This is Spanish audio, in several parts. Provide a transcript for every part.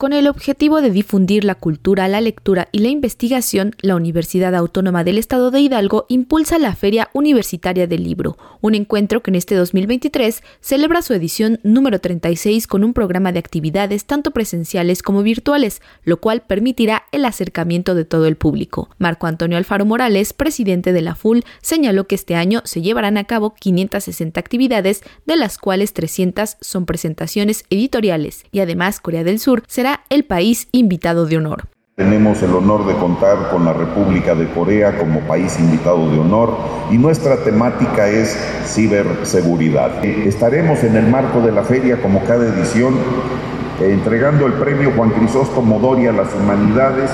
Con el objetivo de difundir la cultura, la lectura y la investigación, la Universidad Autónoma del Estado de Hidalgo impulsa la Feria Universitaria del Libro, un encuentro que en este 2023 celebra su edición número 36 con un programa de actividades tanto presenciales como virtuales, lo cual permitirá el acercamiento de todo el público. Marco Antonio Alfaro Morales, presidente de la FUL, señaló que este año se llevarán a cabo 560 actividades, de las cuales 300 son presentaciones editoriales, y además Corea del Sur será el país invitado de honor. Tenemos el honor de contar con la República de Corea como país invitado de honor y nuestra temática es ciberseguridad. Estaremos en el marco de la feria como cada edición entregando el premio Juan Crisóstomo Doria a las Humanidades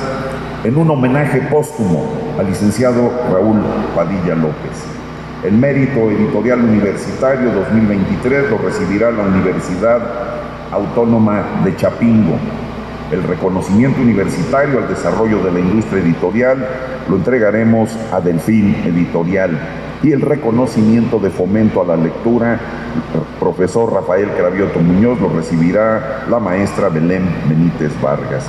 en un homenaje póstumo al licenciado Raúl Padilla López. El mérito editorial universitario 2023 lo recibirá la Universidad Autónoma de Chapingo el reconocimiento universitario al desarrollo de la industria editorial lo entregaremos a Delfín Editorial y el reconocimiento de fomento a la lectura, profesor Rafael Cravioto Muñoz lo recibirá la maestra Belén Benítez Vargas.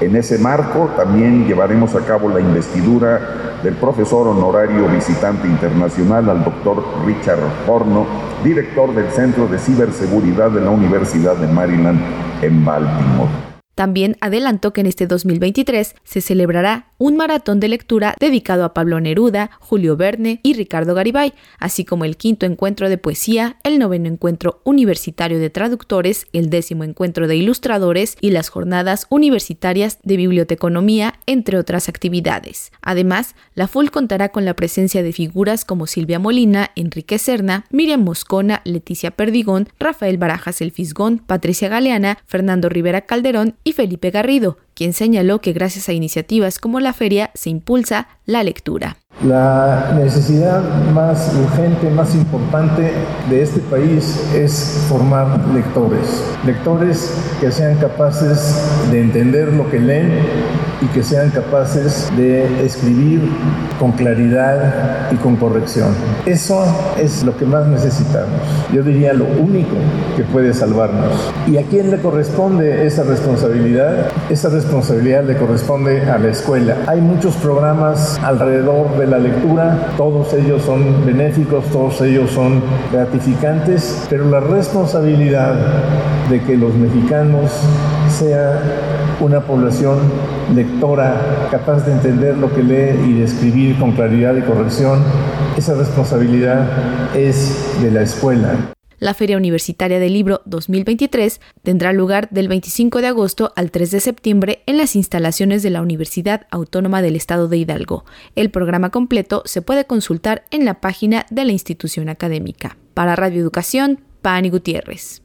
En ese marco también llevaremos a cabo la investidura del profesor honorario visitante internacional al doctor Richard Horno, director del Centro de Ciberseguridad de la Universidad de Maryland en Baltimore. También adelantó que en este 2023 se celebrará un maratón de lectura dedicado a Pablo Neruda, Julio Verne y Ricardo Garibay, así como el quinto encuentro de poesía, el noveno encuentro universitario de traductores, el décimo encuentro de ilustradores y las jornadas universitarias de biblioteconomía, entre otras actividades. Además, la FUL contará con la presencia de figuras como Silvia Molina, Enrique Serna, Miriam Moscona, Leticia Perdigón, Rafael Barajas El Fisgón, Patricia Galeana, Fernando Rivera Calderón y Felipe Garrido, quien señaló que gracias a iniciativas como la feria se impulsa la lectura. La necesidad más urgente, más importante de este país es formar lectores. Lectores que sean capaces de entender lo que leen y que sean capaces de escribir con claridad y con corrección. Eso es lo que más necesitamos. Yo diría lo único que puede salvarnos. ¿Y a quién le corresponde esa responsabilidad? Esa responsabilidad le corresponde a la escuela. Hay muchos programas alrededor de la lectura, todos ellos son benéficos, todos ellos son gratificantes, pero la responsabilidad de que los mexicanos sea una población lectora capaz de entender lo que lee y de escribir con claridad y corrección, esa responsabilidad es de la escuela. La Feria Universitaria del Libro 2023 tendrá lugar del 25 de agosto al 3 de septiembre en las instalaciones de la Universidad Autónoma del Estado de Hidalgo. El programa completo se puede consultar en la página de la institución académica. Para Radio Educación, Pani Gutiérrez.